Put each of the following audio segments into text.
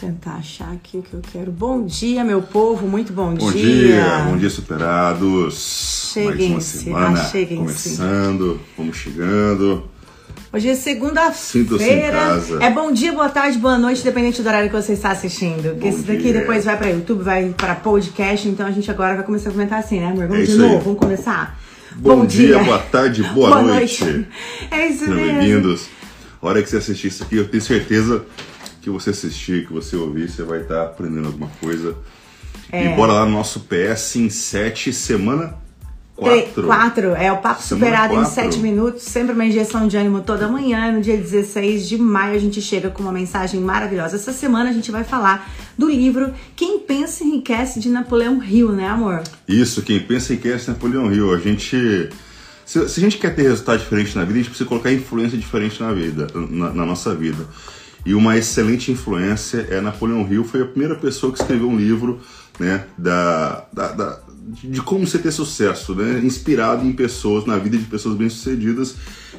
tentar achar aqui o que eu quero. Bom dia, meu povo, muito bom, Bom dia. dia, bom dia superados. Mais uma Cheguem-se, semana acheguem-se. começando, vamos chegando. Hoje é segunda-feira. É bom dia, boa tarde, boa noite, dependente do horário que você está assistindo. Porque Bom esse daqui dia. depois vai para YouTube, vai para podcast, então a gente agora vai começar a comentar assim, né, amor? Vamos É de isso aí. novo, vamos começar? Bom, dia, boa tarde, boa, noite. É isso Sejam mesmo. bem-vindos. A hora que você assistir isso aqui, eu tenho certeza que você assistir, que você ouvir, você vai estar aprendendo alguma coisa. É. E bora lá no nosso PS em 7, semana Tre- 4. Quatro, é o papo Semana superado em quatro. sete minutos, sempre uma injeção de ânimo toda manhã. No dia 16 de maio a gente chega com uma mensagem maravilhosa. Essa semana a gente vai falar do livro Quem Pensa Enriquece de Napoleão Hill, né, amor? Isso, quem pensa em quer é Napoleão Hill. A gente. Se, se a gente quer ter resultado diferente na vida, a gente precisa colocar influência diferente na vida, na, na nossa vida. E uma excelente influência é Napoleão Hill, foi a primeira pessoa que escreveu um livro, né, da, da, da- de como você ter sucesso, né, inspirado em pessoas, na vida de pessoas bem-sucedidas.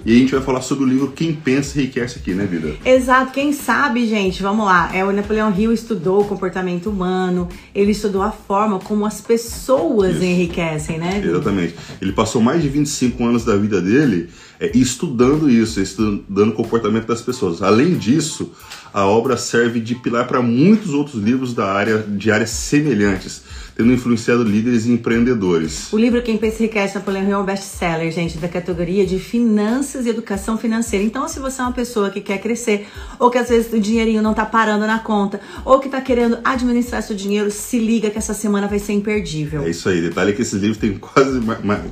E a gente vai falar sobre o livro Quem Pensa Enriquece aqui, né, vida? Exato, quem sabe, gente, vamos lá. É, o Napoleão Hill estudou o comportamento humano, ele estudou a forma como as pessoas Isso. enriquecem, né? Vi? Exatamente. Ele passou mais de 25 anos da vida dele é, estudando isso, estudando o comportamento das pessoas. Além disso, a obra serve de pilar para muitos outros livros da área, de áreas semelhantes, tendo influenciado líderes e empreendedores. O livro Quem Pensa Enriquece Napoleão Hill é um best-seller, gente, da categoria de finanças e educação financeira. Então, se você é uma pessoa que quer crescer, ou que às vezes o dinheirinho não tá parando na conta, ou que tá querendo administrar seu dinheiro, se liga que essa semana vai ser imperdível. É isso aí. Detalhe é que esses livros têm quase,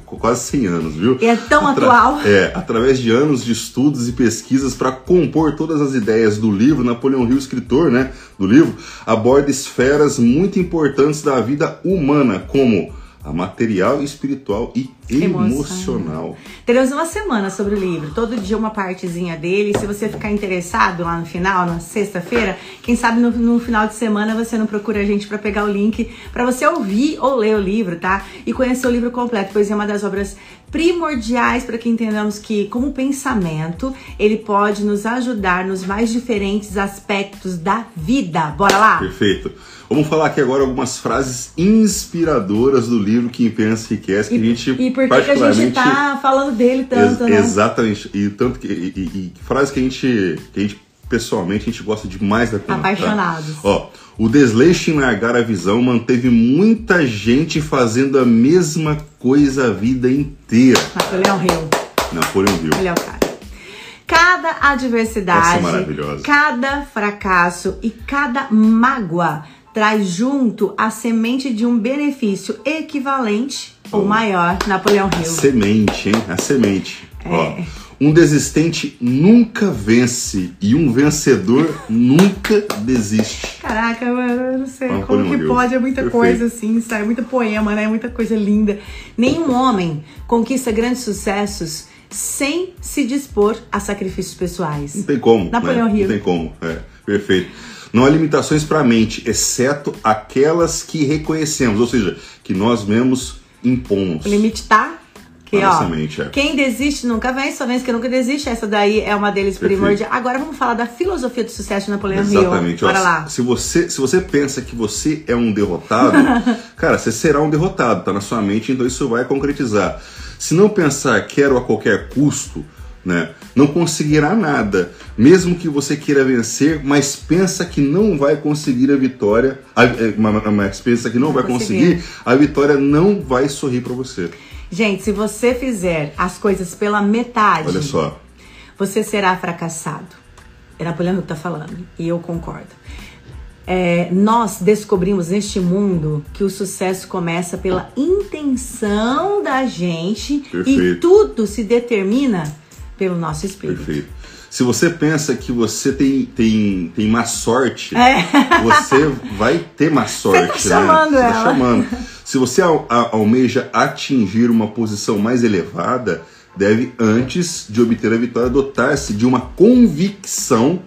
quase 100 anos, viu? E é tão atual. É, através de anos de estudos e pesquisas para compor todas as ideias do livro, Napoleão Hill, escritor né, do livro, aborda esferas muito importantes da vida humana, como a material, espiritual e emocional. Teremos uma semana sobre o livro, todo dia uma partezinha dele. Se você ficar interessado lá no final, na sexta-feira, quem sabe no, no final de semana você não procura a gente para pegar o link para você ouvir ou ler o livro, tá? E conhecer o livro completo, pois é uma das obras primordiais para que entendamos que, como pensamento, ele pode nos ajudar nos mais diferentes aspectos da vida. Bora lá? Perfeito. Vamos falar aqui agora algumas frases inspiradoras do livro Quem Pensa Enriquece, que a gente E por que, que a gente tá falando dele tanto, Ex- né? Exatamente. E tanto que e, e- e frases que a gente, que a gente pessoalmente a gente gosta demais da conta. tá? Apaixonados. Ó, o desleixo em largar a visão manteve muita gente fazendo a mesma coisa a vida inteira. Napoleão Hill. Napoleão Hill. Ele é o cara. Cada é adversidade, maravilhosa. cada fracasso e cada mágoa traz junto a semente de um benefício equivalente ou maior. Napoleão Hill. Semente, hein? A semente. É. Ó, um desistente nunca vence e um vencedor nunca desiste. Caraca, mano, eu não sei Napoleão como que Hill. pode, é muita Perfeito. coisa assim, sai muita poema, né? Muita coisa linda. Nenhum homem conquista grandes sucessos sem se dispor a sacrifícios pessoais. Não tem como. Napoleão né? Hill. Não tem como. É, perfeito. Não há limitações para a mente, exceto aquelas que reconhecemos, ou seja, que nós mesmos impomos. O limite tá que, Na ó, é. quem desiste nunca vence, só vence que nunca desiste. Essa daí é uma deles Perfeito. primordial. Agora vamos falar da filosofia do sucesso de Napoleão Exatamente. Hill. ó, Bora lá. Se você, se você pensa que você é um derrotado, cara, você será um derrotado, tá na sua mente, então isso vai concretizar. Se não pensar quero a qualquer custo, né, não conseguirá nada, mesmo que você queira vencer, mas pensa que não vai conseguir a vitória, a- ma- mas pensa que não Vai vai conseguir. conseguir, a vitória não vai sorrir para você. Gente, se você fizer as coisas pela metade, Olha só. você será fracassado. É Napoleão que tá falando. E eu concordo. É, nós descobrimos neste mundo que o sucesso começa pela intenção da gente e Perfeito. tudo se determina pelo nosso espírito. Perfeito. Se você pensa que você tem, tem, tem má sorte, É. você vai ter má sorte. tá chamando né? Você tá chamando. Se você almeja atingir uma posição mais elevada, deve, antes de obter a vitória, dotar-se de uma convicção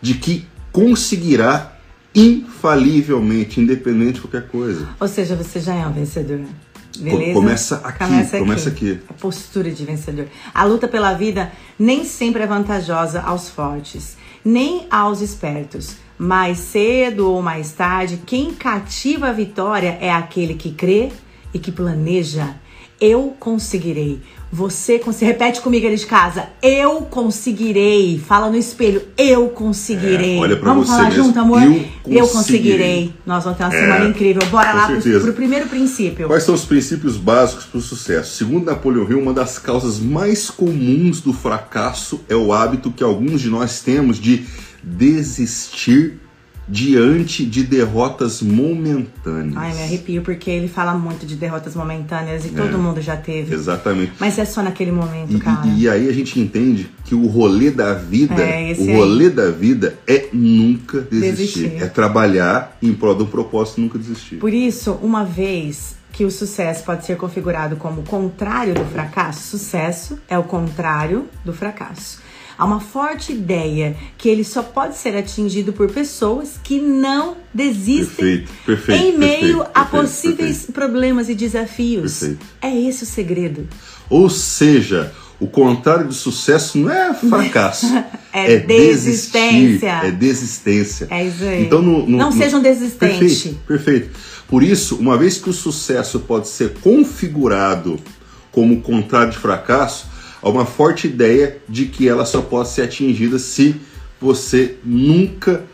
de que conseguirá infalivelmente, independente de qualquer coisa. Ou seja, você já é um vencedor. Beleza? começa aqui, começa aqui. A postura de vencedor. A luta pela vida nem sempre é vantajosa aos fortes, nem aos espertos, Mais cedo ou mais tarde, quem cativa a vitória é aquele que crê e que planeja. Eu conseguirei. Você consegue. Repete comigo ali de casa. Eu conseguirei. Fala no espelho. Eu conseguirei. É, olha pra vamos você falar mesmo. junto, amor? Eu conseguirei. conseguirei. Nós vamos ter uma É, semana incrível. Bora lá pro, pro primeiro princípio. Quais são os princípios básicos para o sucesso? Segundo Napoleão Hill, uma das causas mais comuns do fracasso é o hábito que alguns de nós temos de desistir diante de derrotas momentâneas. Ai, me arrepio porque ele fala muito de derrotas momentâneas e todo mundo já teve. Exatamente. Mas é só naquele momento, É. E, cara. e- e aí a gente entende que o rolê da vida, É, o aí. rolê da vida é nunca desistir. Desistir. É trabalhar em prol do propósito e nunca desistir. Por isso, uma vez que o sucesso pode ser configurado como o contrário do fracasso, sucesso é o contrário do fracasso. Há uma forte ideia que ele só pode ser atingido por pessoas que não desistem Perfeito, perfeito, em meio perfeito, a possíveis problemas e desafios. Perfeito. É esse o segredo. Ou seja, o contrário de sucesso não é fracasso. É desistência. desistir, É desistência. É isso aí. Então, no, no- Não no- seja um desistente. Perfeito, perfeito. Por isso, uma vez que o sucesso pode ser configurado como contrário de fracasso, há uma forte ideia de que ela só pode ser atingida se você nunca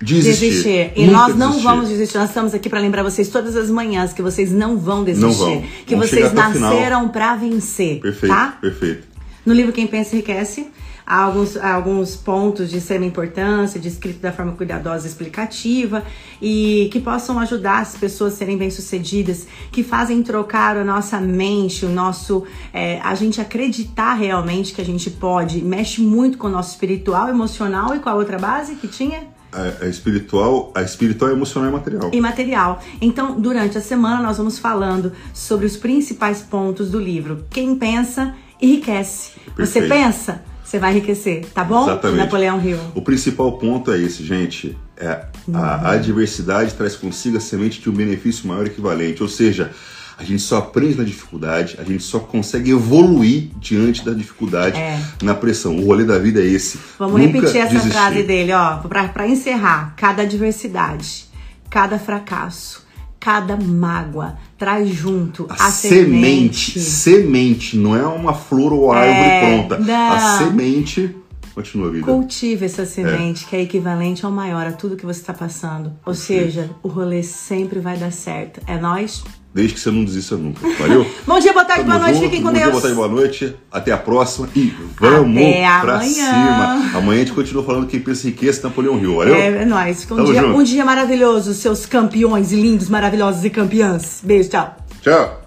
desistir. desistir. E Nunca nós não desistir. vamos desistir. Nós estamos aqui para lembrar vocês todas as manhãs que vocês não vão desistir. Não vão. Que Vamos vocês nasceram para vencer. Perfeito, Tá? perfeito. No livro Quem Pensa Enriquece, há alguns, há alguns pontos de extrema importância, descrito da forma cuidadosa e explicativa, e que possam ajudar as pessoas a serem bem-sucedidas, que fazem trocar a nossa mente, o nosso. é, a gente acreditar realmente que a gente pode. Mexe muito com o nosso espiritual, emocional e com a outra base que tinha? A, a espiritual, a espiritual, emocional e material. e material. Então, durante a semana, nós vamos falando sobre os principais pontos do livro. Quem pensa, enriquece. Você Perfeito. pensa, você vai enriquecer, tá bom? Exatamente. Napoleão Hill. O principal ponto é esse, gente. É a adversidade traz consigo a semente de um benefício maior equivalente. Ou seja, a gente só aprende na dificuldade, a gente só consegue evoluir diante da dificuldade, É. na pressão. O rolê da vida é esse. Vamos Nunca repetir essa desistir. frase dele, ó, pra, pra encerrar. Cada adversidade, cada fracasso, cada mágoa traz junto a, A semente, semente, não é uma flor ou árvore É, pronta. não. A semente continua vida. Cultive essa semente que é equivalente ao maior a tudo que você está passando. Ou seja, o rolê sempre vai dar certo. É nós. Desde que você não desista nunca. Valeu? Bom dia, boa tarde, Tamo boa noite, junto. fiquem com Bom dia, Deus. boa tarde, boa noite. Até a próxima e vamos Até pra amanhã. cima. Amanhã a gente continua falando quem pensa em riqueza Napoleão Hill, valeu? É, é nóis. Um dia, um dia maravilhoso, seus campeões lindos, maravilhosos e campeãs. Beijo, tchau. Tchau.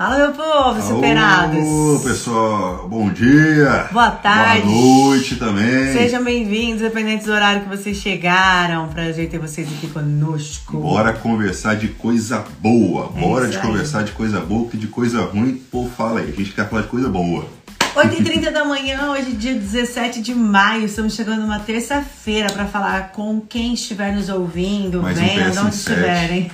Fala, meu povo, superados. Ô, pessoal, bom dia. Boa tarde. Boa noite também. Sejam bem-vindos, independente do horário que vocês chegaram. Prazer ter vocês aqui conosco. Bora conversar de coisa boa. É Bora de aí. conversar de coisa boa, porque de coisa ruim, pô, fala aí. A gente quer falar de coisa boa. 8h30 da manhã, hoje dia 17 de maio. Estamos chegando numa terça-feira para falar com quem estiver nos ouvindo, Mais um vendo, PS em onde 7. estiverem.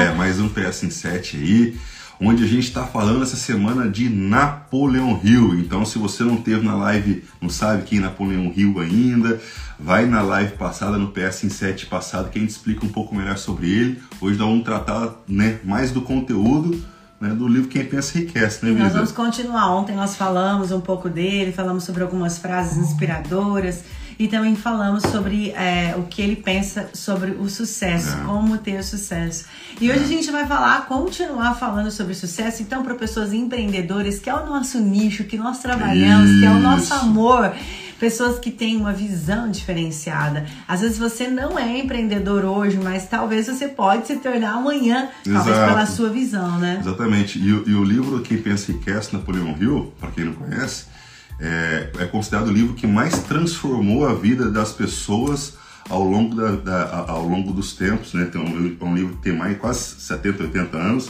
É, mais um PS em 7 aí, onde a gente está falando essa semana de Napoleão Hill. Então, se você não teve na live, não sabe quem é Napoleão Hill ainda, vai na live passada, no PS em 7 passado, que a gente explica um pouco melhor sobre ele. Hoje nós vamos tratar né, mais do conteúdo né, do livro Quem Pensa Enriquece, né, Nós Bisa? vamos continuar. Ontem nós falamos um pouco dele, falamos sobre algumas frases inspiradoras e também falamos sobre é, o que ele pensa sobre o sucesso, É. como ter sucesso. E hoje a gente vai falar, continuar falando sobre sucesso, então, para pessoas empreendedoras, que é o nosso nicho, que nós trabalhamos, que é o nosso Isso. amor. Pessoas que têm uma visão diferenciada. Às vezes você não é empreendedor hoje, mas talvez você pode se tornar amanhã, talvez Exato. pela sua visão, né? Exatamente. E, o- e o livro Quem Pensa Enriquece, Napoleão Hill, para quem não conhece, é, é considerado o livro que mais transformou a vida das pessoas ao longo, da, da- ao longo dos tempos. Né? Tem um, é um livro que tem mais quase 70, 80 anos.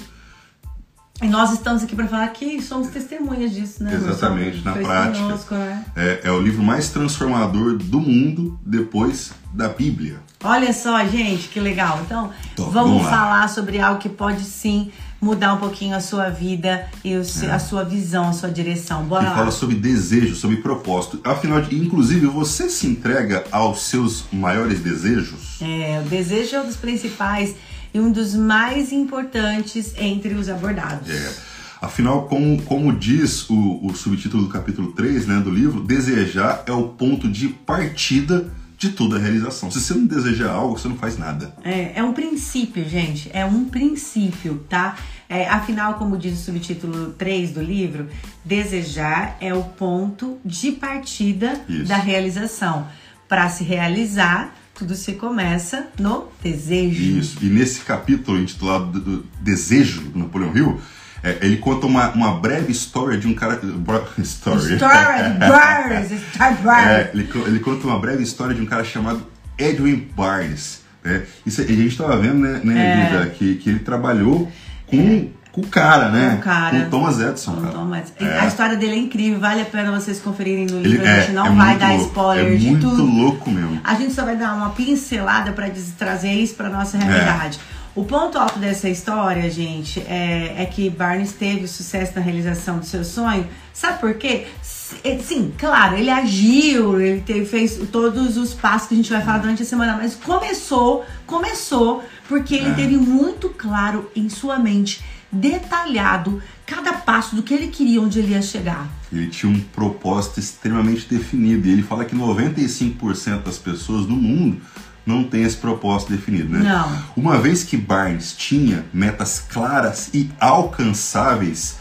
E nós estamos aqui para falar que somos testemunhas disso, né? Exatamente, na prática. conosco, né? É, é o livro mais transformador do mundo depois da Bíblia. Olha só, gente, que legal. Então, Então, vamos vamos falar sobre algo que pode sim mudar um pouquinho a sua vida e o, é. a sua visão, a sua direção. Bora lá. fala sobre desejo, sobre propósito. Afinal, de, inclusive, você se entrega aos seus maiores desejos? É, o desejo é um dos principais e um dos mais importantes entre os abordados. É. Afinal, como, como diz o, o subtítulo do capítulo 3 né, do livro, desejar é o ponto de partida de toda a realização. Se você não desejar algo, você não faz nada. É, é um princípio, gente. É um princípio, tá? É, afinal, como diz o subtítulo 3 do livro, desejar é o ponto de partida Isso. da realização. Para se realizar, tudo se começa no desejo. Isso. E nesse capítulo intitulado do Desejo, do Napoleão Hill, é, ele conta uma, uma breve história de um cara. Story. Story, Barnes, é, ele, ele conta uma breve história de um cara chamado Edwin Barnes. Né? Isso, a gente estava vendo, né, né é. que, que ele trabalhou com. É. Com o cara, né? Com o cara. Com Thomas Edison. Com Thomas. É. A história dele é incrível, vale a pena vocês conferirem no livro. Ele, a gente não é vai dar louco. spoiler é de muito tudo. muito louco mesmo. A gente só vai dar uma pincelada para trazer isso para nossa realidade. É. O ponto alto dessa história, gente, é, é que Barnes teve sucesso na realização do seu sonho. Sabe por quê? É, sim, claro, ele agiu, ele teve, fez todos os passos que a gente vai falar durante a semana, mas começou, começou, porque ele é. teve muito claro em sua mente, detalhado, cada passo do que ele queria, onde ele ia chegar. Ele tinha um propósito extremamente definido, e ele fala que 95% das pessoas no mundo não tem esse propósito definido, né? Não. Uma vez que Barnes tinha metas claras e alcançáveis,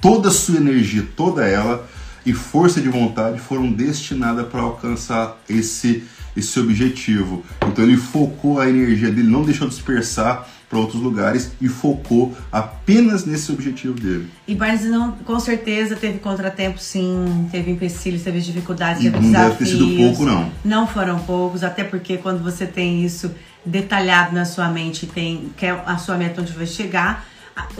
toda a sua energia, toda ela e força de vontade foram destinadas para alcançar esse esse objetivo. Então ele focou a energia dele, não deixou dispersar para outros lugares e focou apenas nesse objetivo dele. E Barnes não, com certeza teve contratempos, sim, teve empecilhos, teve dificuldades, teve não desafios. deve ter sido pouco, não. Não foram poucos, até porque quando você tem isso detalhado na sua mente, tem quer a sua meta onde vai chegar,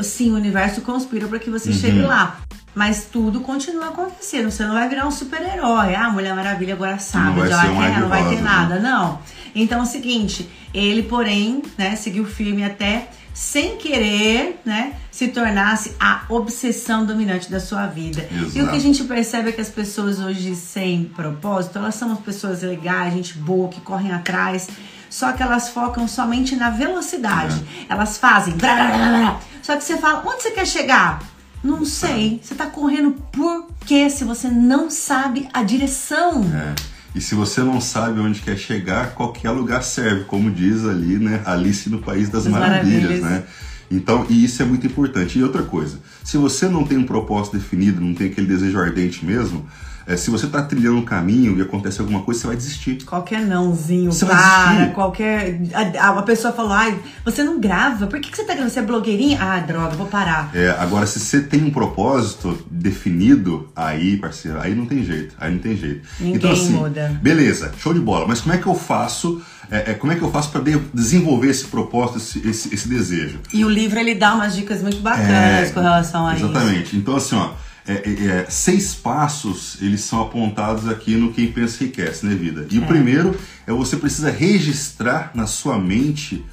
sim, o universo conspira para que você uhum. chegue lá. Mas tudo continua acontecendo. Você não vai virar um super-herói. Ah, Mulher Maravilha agora sabe, não vai, já vai, ter, não vai ter né? nada. Não. Então é o seguinte, ele, porém, né, seguiu firme até sem querer, né, se tornasse a obsessão dominante da sua vida. Exato. E o que a gente percebe é que as pessoas hoje sem propósito, elas são as pessoas legais, gente boa, que correm atrás, só que elas focam somente na velocidade. É. Elas fazem. Blá, blá, blá, só que você fala, onde você quer chegar? Não sei. Você tá correndo por quê se você não sabe a direção? É. E se você não sabe onde quer chegar, qualquer lugar serve, como diz ali, né? Alice no País das, das Maravilhas, Maravilhas, né? Então, e isso é muito importante. E outra coisa, se você não tem um propósito definido, não tem aquele desejo ardente mesmo, é, se você está trilhando um caminho e acontece alguma coisa, você vai desistir. Qualquer nãozinho, você para, qualquer. A, a, pessoa falou, ai, você não grava, por que, que você tá gravando? Você é blogueirinha? Ah, droga, vou parar. É, agora, se você tem um propósito definido, aí, parceiro, aí não tem jeito. Aí não tem jeito. Ninguém então, assim, muda. Beleza, show de bola. Mas como é que eu faço? É, é, como é que eu faço para de desenvolver esse propósito, esse, esse, esse, desejo? E o livro ele dá umas dicas muito bacanas é, com relação a exatamente. isso. Exatamente. Então, assim, ó é, é, é, seis passos eles são apontados aqui no Quem Pensa Enriquece, né, vida? E o é. primeiro é você precisa registrar na sua mente.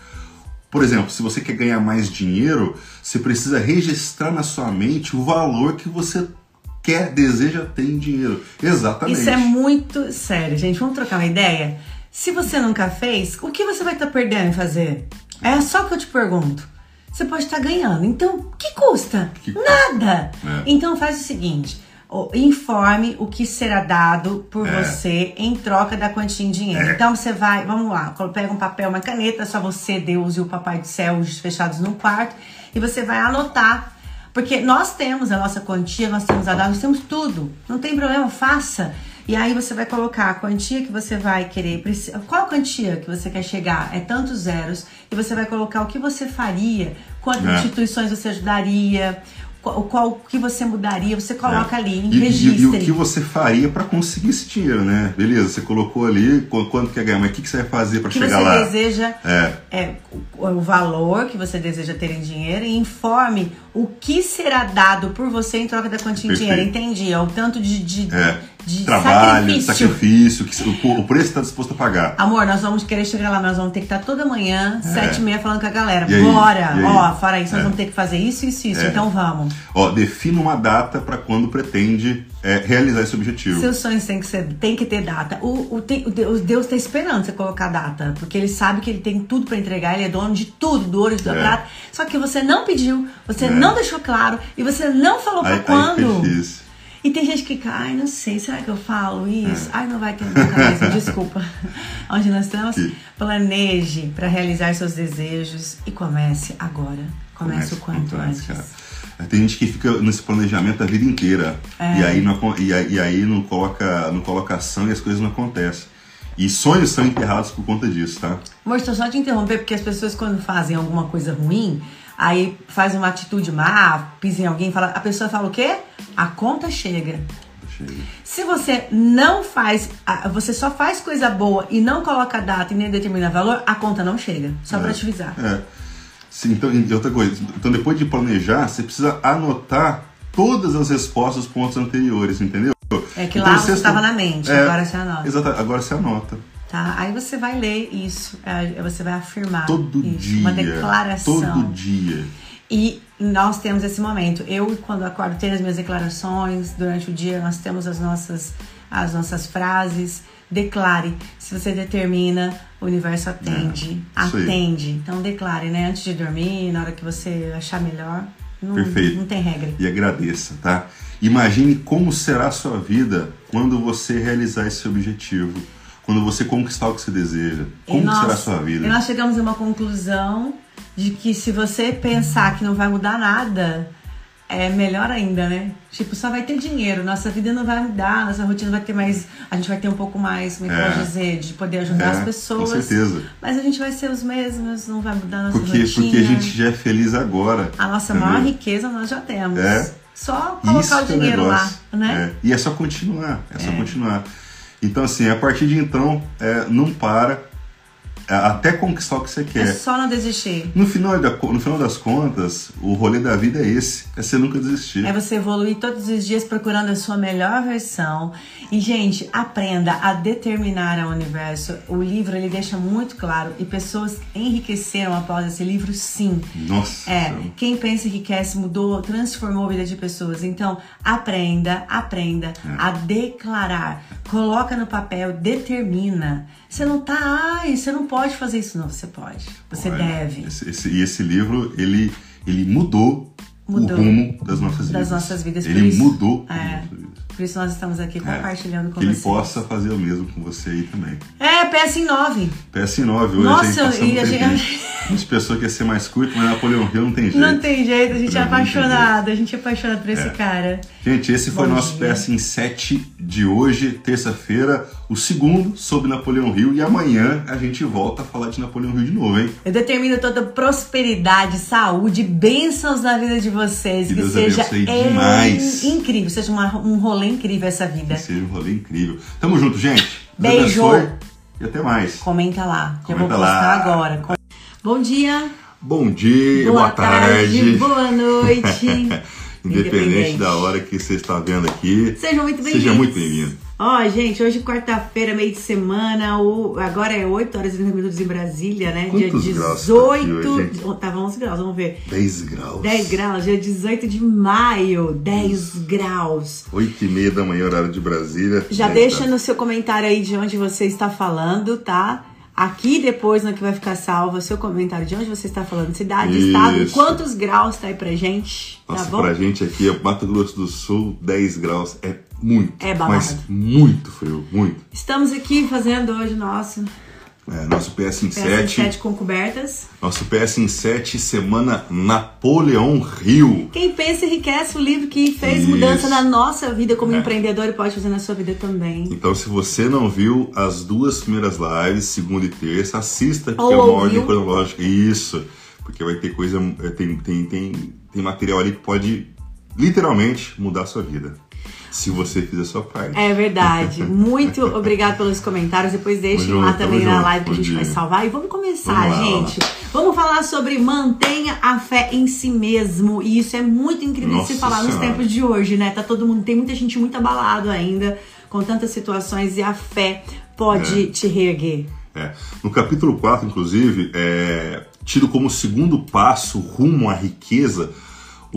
Por exemplo, se você quer ganhar mais dinheiro, você precisa registrar na sua mente o valor que você quer, deseja ter em dinheiro. Exatamente. Isso é muito sério, gente. Vamos trocar uma ideia? Se você nunca fez, o que você vai estar tá perdendo em fazer? É só que eu te pergunto você pode estar ganhando. Então, que custa? Que Nada! É. Então faz o seguinte. Informe o que será dado por é. você em troca da quantia em dinheiro. É. Então você vai, vamos lá, pega um papel, uma caneta, só você, Deus e o Papai do Céu fechados num quarto, e você vai anotar. Porque nós temos a nossa quantia, nós temos a data, nós temos tudo. Não tem problema, faça. E aí você vai colocar a quantia que você vai querer. Qual quantia que você quer chegar? É tantos zeros. E você vai colocar o que você faria, quantas é. instituições você ajudaria, qual, qual que você mudaria, você coloca é. ali, em registre. E, e, o que você faria para conseguir esse dinheiro, né? Beleza, você colocou ali quanto quer ganhar, mas o que, que você vai fazer para chegar lá? O que você deseja é. é o, o, valor que você deseja ter em dinheiro e informe o que será dado por você em troca da quantia em dinheiro. Entendi, é o tanto de, de, é. De Trabalho, sacrifício. sacrifício, que o, preço está disposto a pagar. Amor, nós vamos querer chegar lá, nós vamos ter que estar toda manhã, sete e meia, falando com a galera. É. E aí? Bora! E aí? Ó, fora isso, nós É. vamos ter que fazer isso, isso, isso. É. Então vamos. Ó, defina uma data para quando pretende é, realizar esse objetivo. Seus sonhos têm que, ser, tem que ter data. O, o, tem- o Deus, Deus tá esperando você colocar data. Porque ele sabe que ele tem tudo pra entregar, ele é dono de tudo, do ouro e do É. prata. Só que você não pediu, você É. não deixou claro e você não falou Aí, aí quando. difícil. E tem gente que, ai, não sei, será que eu falo É. isso? Ai, não vai ter na cabeça, desculpa. Onde nós estamos? Planeje para realizar seus desejos e comece agora. Comece, o quanto antes. cara. Tem gente que fica nesse planejamento a vida inteira É. e, aí não, e, aí, e aí não coloca, não coloca ação e as coisas não acontecem. E sonhos são enterrados por conta disso, tá? Estou só te interromper, porque as pessoas quando fazem alguma coisa ruim, aí faz uma atitude má, pisa em alguém, fala, a pessoa fala o quê? A conta chega. Chega. Se você não faz, você só faz coisa boa e não coloca data e nem determina valor, a conta não chega. Só pra te avisar. É. Sim, então, e outra coisa, então depois de planejar, você precisa anotar todas as respostas aos pontos anteriores, entendeu? É que Então, lá você estava na mente, agora você anota. Exato, agora você anota. Tá? Aí você vai ler isso, é, você vai afirmar Todo isso, dia. uma declaração. Todo dia. E nós temos esse momento. Eu, quando acordo, tenho as minhas declarações. Durante o dia, nós temos as nossas, as nossas frases. Declare. Se você determina, o universo atende. É, atende. Então, declare, né? Antes de dormir, na hora que você achar melhor. Não, Perfeito. não tem regra. E agradeça, tá? Imagine como será a sua vida quando você realizar esse objetivo. Quando você conquistar o que você deseja. Como nós- será a sua vida? E nós chegamos a uma conclusão de que se você pensar que não vai mudar nada, é melhor ainda, né? Tipo, só vai ter dinheiro, nossa vida não vai mudar, nossa rotina vai ter mais. A gente vai ter um pouco mais, como é que eu É. posso dizer, de poder ajudar É, as com pessoas. certeza. Mas a gente vai ser os mesmos, não vai mudar a nossa Porque, rotina. porque a gente já é feliz agora. A nossa entendeu? maior riqueza nós já temos. É. Só Isso colocar o que é dinheiro lá, né? É. E é só continuar, é só É. continuar. Então, assim, a partir de então, é, não para até conquistar o que você É. quer. só não desistir. No final, da, no final das contas, o rolê da vida é esse, é você nunca desistir. É você evoluir todos os dias procurando a sua melhor versão. E, gente, aprenda a determinar ao universo. O livro, ele deixa muito claro. E pessoas enriqueceram após esse livro, sim. Nossa. É, quem pensa enriquece mudou, transformou a vida de pessoas. Então, aprenda, aprenda É. a declarar. Coloca no papel, determina. Você não tá, ai, você não pode fazer isso. Não, você pode. Você Olha, deve. Esse, esse- e esse livro, ele, ele mudou, Mudou. o rumo das nossas Das vidas. nossas vidas, Ele mudou É. o rumo das nossas vidas. Por isso nós estamos aqui É. compartilhando com Que ele vocês. possa fazer o mesmo com você aí também. É, peça em 9. PS9 hoje, Nossa, e a gente- tempinho. A gente pensou que ia ser mais curto, mas Napoleão Hill não tem jeito. Não tem jeito, a gente é apaixonado, a gente é apaixonado por esse É. cara. Gente, esse foi o Bom nosso dia. PS em 7 de hoje, terça-feira, o segundo sobre Napoleão Hill. E amanhã a gente volta a falar de Napoleão Hill de novo, hein? Eu determino toda prosperidade, saúde, bênçãos na vida de vocês. Que Que, Deus seja demais. in- incrível, seja um rolê incrível essa vida. Que seja um rolê incrível. Tamo junto, gente. Beijo. E até mais. Comenta lá, que eu vou Comenta postar lá. agora. Bom dia, Bom dia, boa, boa, tarde. boa noite. Independente da hora que você está vendo aqui. Sejam muito bem-vindos. Seja muito bem-vindo. Ó, gente, hoje quarta-feira, meio de semana, o, agora é 8 horas e 30 minutos em Brasília, né? Quantos Dia graus tá 18. aqui hoje, gente? Oh, Tava 11 graus, vamos ver. 10 graus. 10 graus, dia 18 de maio, 10 graus. 8 e meia da manhã, horário de Brasília. Já 10 deixa graus. no seu comentário aí de onde você está falando, tá? Aqui depois, no que vai ficar salvo, o seu comentário de onde você está falando, cidade, Isso. estado, quantos graus tá aí pra gente, tá Nossa, bom? pra gente aqui, é Mato Grosso do Sul, 10 graus é muito. É babado. Mas muito frio, muito. Estamos aqui fazendo hoje o nosso É, nosso PS em 7. PS7 com cobertas. Nosso PS em 7, semana Napoleão Rio. Quem pensa enriquece o livro que fez Isso. mudança na nossa vida como É. empreendedor e pode fazer na sua vida também. Então, se você não viu as duas primeiras lives, segunda e terça, assista, porque é uma ordem cronológica. Isso, porque vai ter coisa, é, tem, tem, tem, tem material ali que pode literalmente mudar a sua vida. Se você fizer sua parte. É verdade. Muito obrigado pelos comentários. Depois deixem lá também na live que a gente vai dia. salvar. E vamos começar, Vamos lá, gente. Vamos falar sobre mantenha a fé em si mesmo. E isso é muito incrível de se Nossa falar nos Senhora. tempos de hoje, né? Tá todo mundo, tem muita gente muito abalado ainda com tantas situações e a fé pode É. te reerguer. É. No capítulo 4, inclusive, é, tido como segundo passo rumo à riqueza,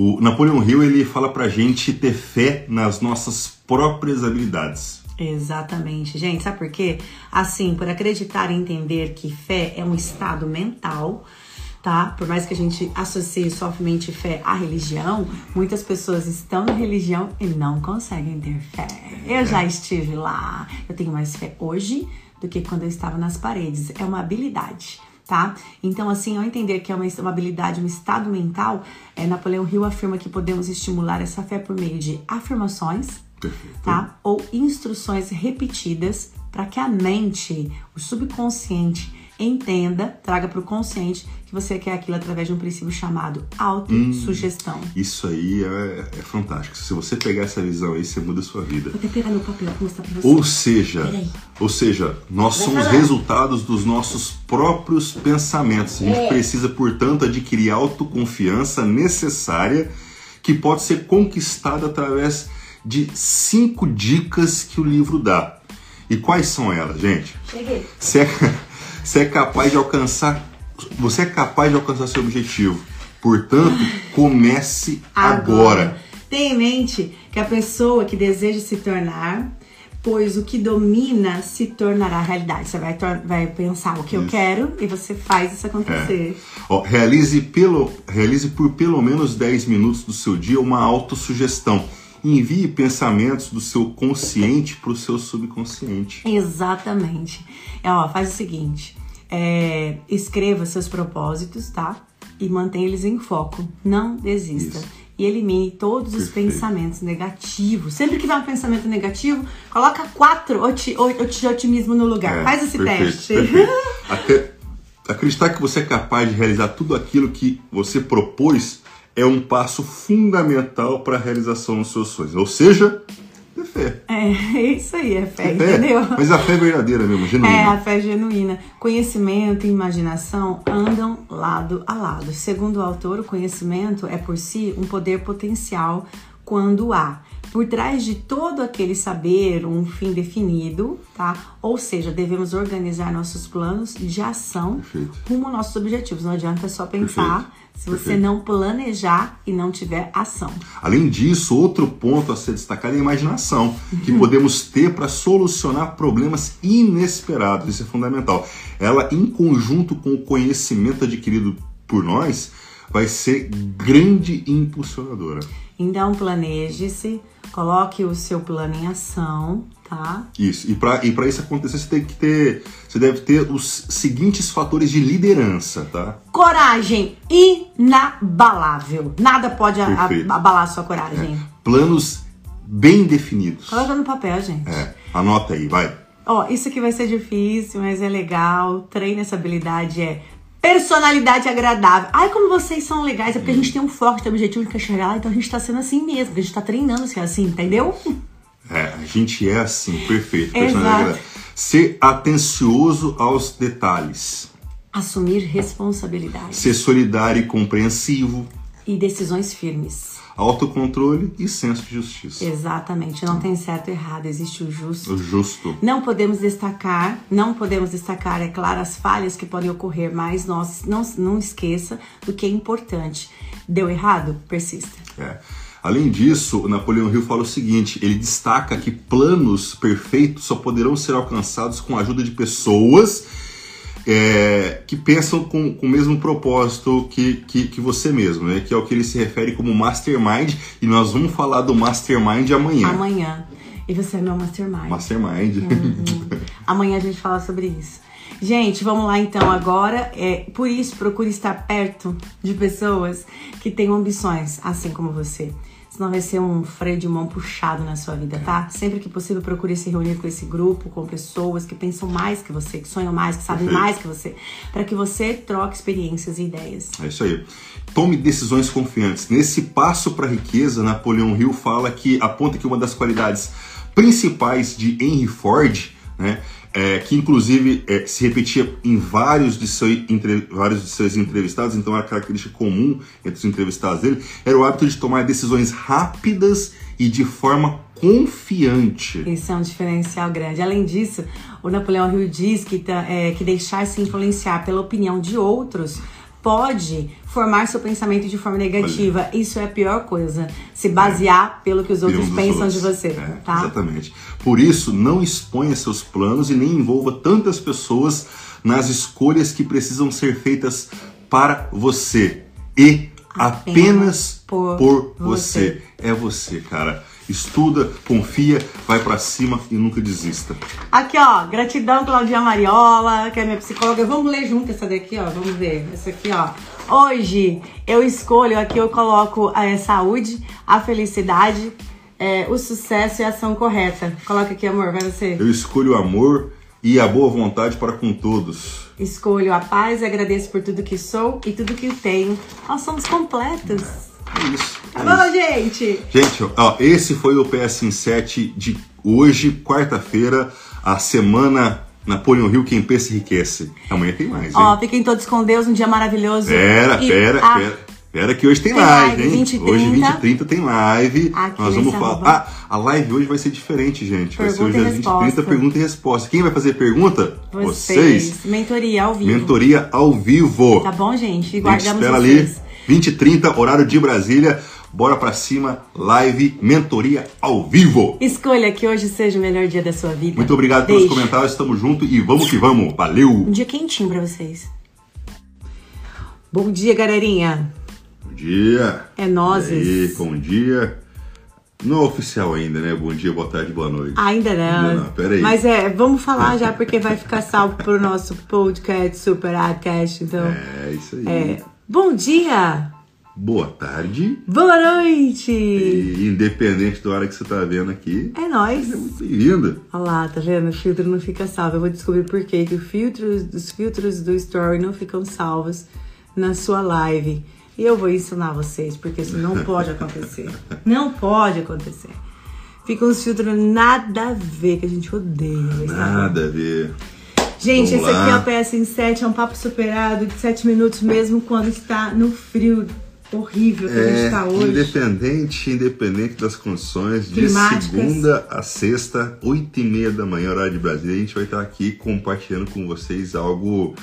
o Napoleão Hill ele fala pra gente ter fé nas nossas próprias habilidades. Exatamente, gente. Sabe por quê? Assim, por acreditar e entender que fé é um estado mental, tá? Por mais que a gente associe somente fé à religião, muitas pessoas estão na religião e não conseguem ter fé. Eu já estive lá. Eu tenho mais fé hoje do que quando eu estava nas paredes. É uma habilidade. Tá? Então, assim, ao entender que é uma, uma habilidade, um estado mental, é, Napoleão Hill afirma que podemos estimular essa fé por meio de afirmações, Perfeito. tá? Ou instruções repetidas para que a mente, o subconsciente, entenda, traga para o consciente que você quer aquilo através de um princípio chamado autossugestão. Isso aí é, é fantástico. Se você pegar essa visão aí, você muda a sua vida. Vou até pegar meu papel para mostrar para você. Ou seja, Peraí. ou seja, nós Vai somos falar. resultados dos nossos próprios pensamentos. A gente É. precisa, portanto, adquirir a autoconfiança necessária que pode ser conquistada através de cinco dicas que o livro dá. E quais são elas, gente? Cheguei. Você é, você é capaz de alcançar, você é capaz de alcançar seu objetivo. Portanto, comece agora. Tenha em mente que a pessoa que deseja se tornar, pois o que domina se tornará realidade. Você vai, vai pensar o que eu Isso. quero e você faz isso acontecer. Ó, realize, pelo, realize por pelo menos 10 minutos do seu dia uma autossugestão. Envie pensamentos do seu consciente para o seu subconsciente. Exatamente. É, ó, faz o seguinte: é, escreva seus propósitos, tá? E mantenha eles em foco. Não desista. Isso. E elimine todos os Perfeito. pensamentos negativos. Sempre que dá um pensamento negativo, coloca quatro oti- o- de otimismo no lugar. É, Faz esse perfeito, teste. perfeito. Até- acreditar que você é capaz de realizar tudo aquilo que você propôs é um passo fundamental para a realização dos seus sonhos. Ou seja, fé. É, isso aí, é fé, Ter fé. entendeu? Mas a fé é verdadeira mesmo, genuína. É, a fé genuína. Conhecimento e imaginação andam lado a lado. Segundo o autor, o conhecimento é por si um poder potencial quando há. Por trás de todo aquele saber um fim definido, tá? Ou seja, devemos organizar nossos planos de ação Perfeito. rumo aos nossos objetivos. Não adianta só pensar Perfeito. Se você Perfeito. não planejar e não tiver ação. Além disso, outro ponto a ser destacado é a imaginação, que Uhum. podemos ter para solucionar problemas inesperados. Isso é fundamental. Ela, em conjunto com o conhecimento adquirido por nós, vai ser grande impulsionadora. Então, planeje-se, coloque o seu plano em ação, tá? Isso. E para e pra isso acontecer, você tem que ter. Você deve ter os seguintes fatores de liderança, tá? Coragem inabalável. Nada pode a- a- abalar a sua coragem. Planos bem definidos. Coloca no papel, gente. É, anota aí, vai. Ó, isso aqui vai ser difícil, mas é legal. Treine essa habilidade, é personalidade agradável. Ai, como vocês são legais. É porque a gente tem um um objetivo de chegar lá, então a gente tá sendo assim mesmo. A gente tá treinando ser assim, entendeu? É, a gente é assim, perfeito. Exato. Ser atencioso aos detalhes. Assumir responsabilidade Ser solidário e compreensivo. e decisões firmes. Autocontrole e senso de justiça. Exatamente. Não tem certo e errado, existe o justo. O justo. Não podemos destacar, não podemos destacar, é claro, as falhas que podem ocorrer, mas nós não, não esqueça do que é importante. Deu errado? Persista. É. Além disso, o Napoleão Hill fala o seguinte: ele destaca que planos perfeitos só poderão ser alcançados com a ajuda de pessoas é, que pensam com, com o mesmo propósito que, que, que você mesmo, né? Que é o que ele se refere como mastermind, e nós vamos falar do mastermind amanhã. Amanhã. E você é meu mastermind. Mastermind. Amanhã a gente fala sobre isso. Gente, vamos lá então agora. É, por isso, procure estar perto de pessoas que tenham ambições, assim como você. Senão vai ser um freio de mão puxado na sua vida, tá? Sempre que possível, procure se reunir com esse grupo, com pessoas que pensam mais que você, que sonham mais, que sabem Perfeito. mais que você, para que você troque experiências e ideias. É isso aí. Tome decisões confiantes. Nesse passo para a riqueza, Napoleão Hill fala que aponta que uma das qualidades principais de Henry Ford, né, é, que inclusive é, se repetia em vários de, seu, entre, vários de seus entrevistados, então era característica comum entre os entrevistados dele, era o hábito de tomar decisões rápidas e de forma confiante. Isso é um diferencial grande. Além disso, o Napoleão Hill diz que, é, que deixar-se influenciar pela opinião de outros pode formar seu pensamento de forma negativa. Olha. Isso é a pior coisa. Se basear é. pelo que os outros pensam outros. de você. É, tá? Exatamente. Por isso, não exponha seus planos e nem envolva tantas pessoas nas escolhas que precisam ser feitas para você. E apenas, apenas por, por você. você. É você, cara estuda, confia, vai para cima e nunca desista. Aqui, ó, gratidão Claudia Mariola, que é minha psicóloga. Vamos ler junto essa daqui, ó, vamos ver. Essa aqui, ó. Hoje eu escolho, aqui eu coloco a saúde, a felicidade, é, o sucesso e a ação correta. Coloca aqui, amor, vai você. Eu escolho o amor e a boa vontade para com todos. Escolho a paz e agradeço por tudo que sou e tudo que tenho. Nós somos completos. É isso. Tá bom, gente? Gente, ó, esse foi o PS 7 de hoje, quarta-feira, a semana Napoleão Rio, quem pensa enriquece. Amanhã tem mais, hein? Ó, fiquem todos com Deus, um dia maravilhoso. Pera, e pera, a... pera. Pera que hoje tem, tem live, hein? 20, hoje 20 e 30 tem live. Aqui Nós vamos falar. Ah, a live hoje vai ser diferente, gente. Vai pergunta ser hoje às 20 e 30 pergunta e resposta. Quem vai fazer pergunta? Vocês. Vocês. Mentoria ao vivo. Mentoria ao vivo. Tá bom, gente? Guardamos espera vocês. ali. 20 e 30, horário de Brasília. Bora pra cima, live, mentoria ao vivo. Escolha que hoje seja o melhor dia da sua vida. Muito obrigado Beijo. pelos comentários, estamos juntos e vamos que vamos. Valeu! Um dia quentinho pra vocês. Bom dia, galerinha. Bom dia. É nozes. bom dia. Não é oficial ainda, né? Bom dia, boa tarde, boa noite. Ainda não. Ainda não, peraí. Mas é, vamos falar já, porque vai ficar salvo pro nosso podcast, Super Adcast, então... É, isso aí. É, bom dia! boa tarde. Boa noite! E independente da hora que você tá vendo aqui. É nóis. É muito bem-vinda. Olha lá, tá vendo? O filtro não fica salvo. Eu vou descobrir por quê que o filtro, os filtros do Story não ficam salvos na sua live. E eu vou ensinar vocês, porque isso não pode acontecer. não pode acontecer. Ficam uns filtros nada a ver, que a gente odeia. Nada a ver. Gente, Vamos esse lá. aqui é o PS em 7, é um papo superado de 7 minutos, mesmo quando está no frio horrível que é, a gente está hoje. Independente, independente das condições, de segunda a sexta, oito e meia da manhã, horário de Brasília, a gente vai estar aqui compartilhando com vocês algo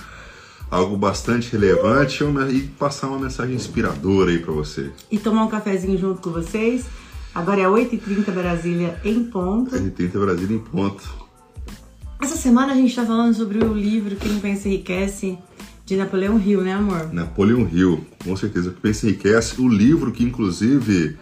algo bastante relevante e passar uma mensagem inspiradora aí para você. E tomar um cafezinho junto com vocês. Agora é 8h30 Brasília em ponto. 8h30 Brasília em ponto. Essa semana a gente está falando sobre o livro Quem Pensa Enriquece de Napoleão Hill, né, amor? Napoleão Hill, com certeza. Pensa Enriquece, o livro que, inclusive,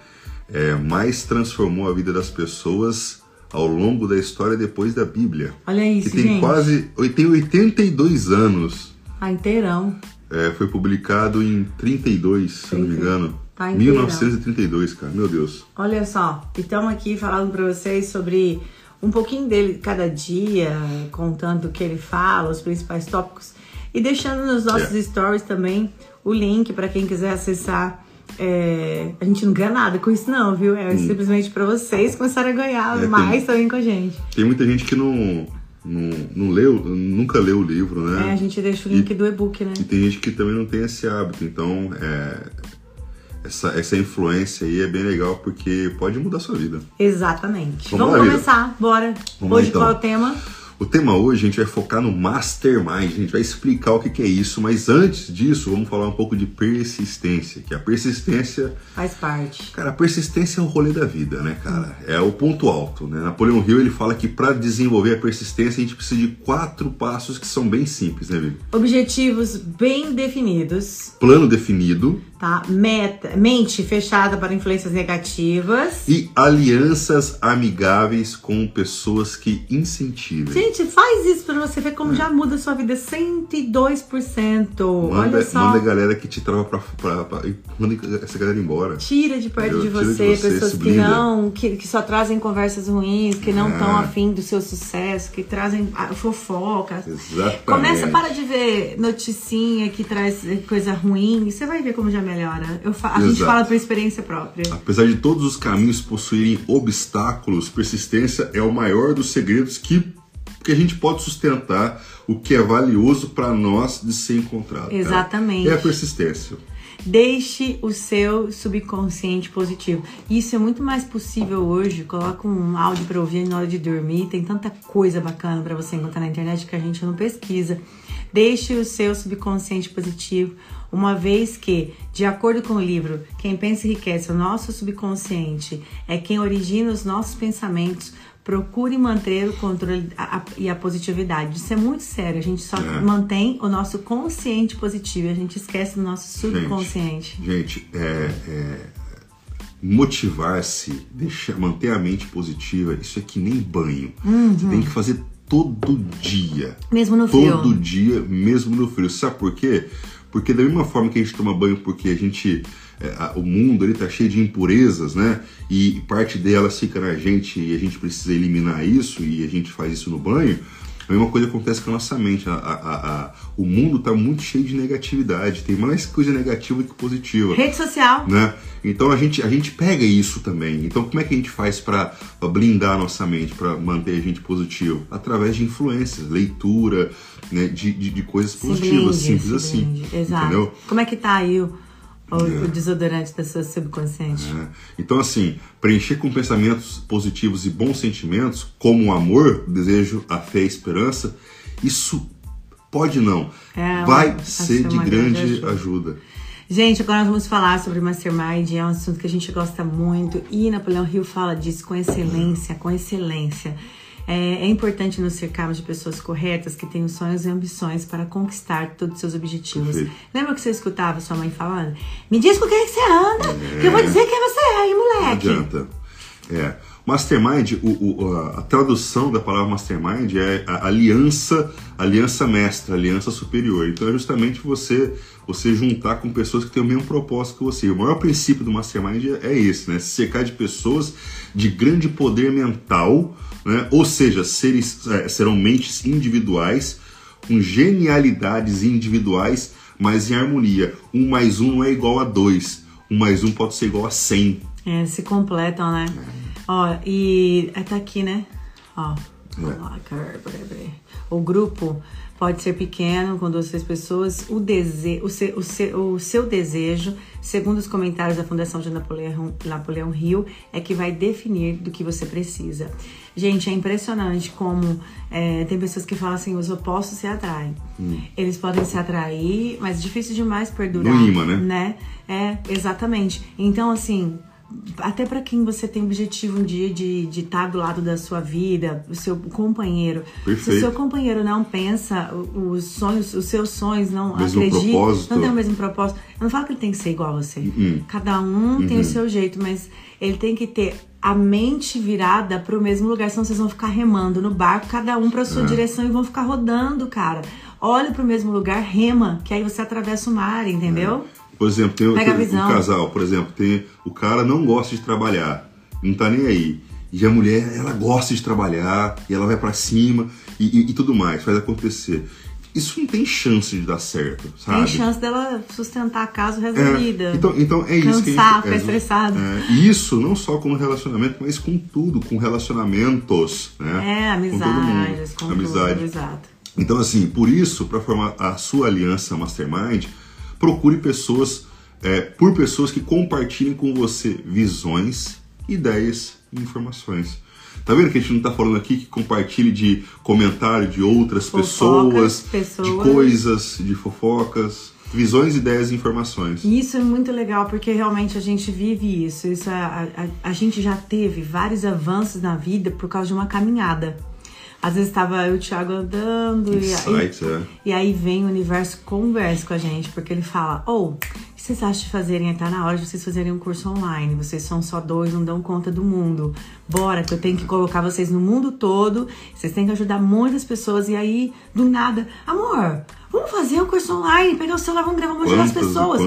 é, mais transformou a vida das pessoas ao longo da história depois da Bíblia. Olha isso, que tem gente. quase tem 82 anos. Tá inteirão. É, foi publicado em 32, se não me engano. Tá 1932, cara, meu Deus. Olha só, estamos aqui falando para vocês sobre um pouquinho dele cada dia, contando o que ele fala, os principais tópicos. E deixando nos nossos é. stories também o link para quem quiser acessar. É, a gente não ganha nada com isso, não, viu? É hum. simplesmente para vocês começarem a ganhar é, mais tem, também com a gente. Tem muita gente que não, não, não leu, nunca leu o livro, né? É, a gente deixa o link e, do e-book, né? E tem gente que também não tem esse hábito, então é, essa, essa influência aí é bem legal porque pode mudar a sua vida. Exatamente. Vamos, Vamos começar, vida. bora. Vamos Hoje lá, então. qual é o tema? O tema hoje a gente vai focar no Mastermind, a gente vai explicar o que, que é isso, mas antes disso vamos falar um pouco de persistência, que a persistência faz parte. Cara, a persistência é o rolê da vida, né, cara? É o ponto alto, né? Napoleão Hill ele fala que para desenvolver a persistência a gente precisa de quatro passos que são bem simples, né, Vivi? Objetivos bem definidos. Plano definido tá? Meta, mente fechada para influências negativas. E alianças amigáveis com pessoas que incentivem. Gente, faz isso para você ver como é. já muda a sua vida 102%. Manda, Olha só. Manda a galera que te trava pra, pra, pra, Manda essa galera embora. Tira de perto de você, de você, pessoas que não, que, que só trazem conversas ruins, que não estão é. afim do seu sucesso, que trazem fofoca. Exatamente. Começa, para de ver noticinha que traz coisa ruim. Você vai ver como já melhora. Eu a gente fala por experiência própria. Apesar de todos os caminhos possuírem obstáculos, persistência é o maior dos segredos que, que a gente pode sustentar o que é valioso para nós de ser encontrado. Exatamente. É a persistência. Deixe o seu subconsciente positivo. Isso é muito mais possível hoje. Coloca um áudio para ouvir na hora de dormir. Tem tanta coisa bacana para você encontrar na internet que a gente não pesquisa. Deixe o seu subconsciente positivo, uma vez que, de acordo com o livro, quem pensa enriquece o nosso subconsciente é quem origina os nossos pensamentos. Procure manter o controle e a positividade. Isso é muito sério. A gente só é. mantém o nosso consciente positivo. A gente esquece do nosso subconsciente. Gente, gente é, é motivar-se, manter a mente positiva, isso é que nem banho. Uhum. Você tem que fazer todo dia. Mesmo no frio. Todo dia, mesmo no frio. Sabe por quê? Porque da mesma forma que a gente toma banho porque a gente é, a, o mundo ele tá cheio de impurezas, né? E parte delas fica na gente e a gente precisa eliminar isso e a gente faz isso no banho. A mesma coisa acontece com a nossa mente. A, a, a, o mundo está muito cheio de negatividade. Tem mais coisa negativa que positiva. Rede social. Né? Então a gente, a gente pega isso também. Então como é que a gente faz para blindar a nossa mente, para manter a gente positivo? Através de influências, leitura, né? de, de, de coisas positivas, blinde, simples assim. Exato. Entendeu? Como é que tá aí o o, é. o desodorante da sua subconsciente. É. Então, assim, preencher com pensamentos positivos e bons sentimentos, como o amor, desejo, a fé e a esperança, isso pode não. É, vai ser de grande, grande ajuda. ajuda. Gente, agora nós vamos falar sobre Mastermind, é um assunto que a gente gosta muito e Napoleão Hill fala disso com excelência, com excelência. É, é, importante nos cercarmos de pessoas corretas que tenham sonhos e ambições para conquistar todos os seus objetivos. Perfeito. Lembra que você escutava sua mãe falando? Me diz com quem é que você anda, é. que eu vou dizer quem você é, hein, moleque? Não adianta. É. Mastermind, o, o, a tradução da palavra mastermind é aliança, aliança mestra, aliança superior. Então é justamente você você juntar com pessoas que têm o mesmo propósito que você. O maior princípio do mastermind é esse, né? Se cercar de pessoas de grande poder mental, né? Ou seja, seres, é, serão mentes individuais com genialidades individuais, mas em harmonia. Um mais um não é igual a dois. Um mais um pode ser igual a cem. É, se completam, né? É. Ó, e tá aqui, né? Ó. É. O grupo pode ser pequeno, com duas, três pessoas. O, dese o, seu, o, seu, o seu desejo, segundo os comentários da Fundação de Napoleão, Napoleão Rio, é que vai definir do que você precisa. Gente, é impressionante como é, tem pessoas que falam assim, os opostos se atraem. Hum. Eles podem se atrair, mas é difícil demais perdurar. No imã, né? né? É, exatamente. Então, assim, até para quem você tem objetivo um dia de estar tá do lado da sua vida, o seu companheiro. Perfeito. Se o seu companheiro não pensa os sonhos, os seus sonhos, não mesmo acredita, propósito. não tem o mesmo propósito. Eu não falo que ele tem que ser igual a você. Uhum. Cada um uhum. tem o seu jeito, mas ele tem que ter a mente virada para o mesmo lugar, senão vocês vão ficar remando no barco, cada um para sua é. direção e vão ficar rodando, cara. Olha para o mesmo lugar, rema, que aí você atravessa o mar, entendeu? Por exemplo, tem, tem um casal, por exemplo, tem o cara não gosta de trabalhar, não tá nem aí. E a mulher, ela gosta de trabalhar, e ela vai para cima e, e, e, tudo mais, faz acontecer. Isso não tem chance de dar certo, sabe? Tem chance dela sustentar a casa resolvida. É, então, então é isso que a gente, ficar é, estressado. É, isso não só com relacionamento, mas com tudo, com relacionamentos, né? É, amizades, com, com Amizade. Tudo, exato. Então, assim, por isso, para formar a sua aliança Mastermind, procure pessoas, é, por pessoas que compartilhem com você visões, ideias e informações. Tá vendo que a gente não tá falando aqui que compartilhe de comentário de outras pessoas, pessoas, de coisas, de fofocas, visões, ideias e informações. Isso é muito legal porque realmente a gente vive isso. Isso é, a, a, a gente já teve vários avanços na vida por causa de uma caminhada. Às vezes estava eu e o Thiago andando e aí, é. e aí vem o universo conversa com a gente, porque ele fala, ou, oh, o que vocês acham de fazerem? Tá na hora de vocês fazerem um curso online. Vocês são só dois, não dão conta do mundo. Bora, que eu tenho que colocar vocês no mundo todo. Vocês têm que ajudar muitas pessoas. E aí, do nada, amor, vamos fazer um curso online, pegar o celular, vamos gravar, vamos ajudar as pessoas.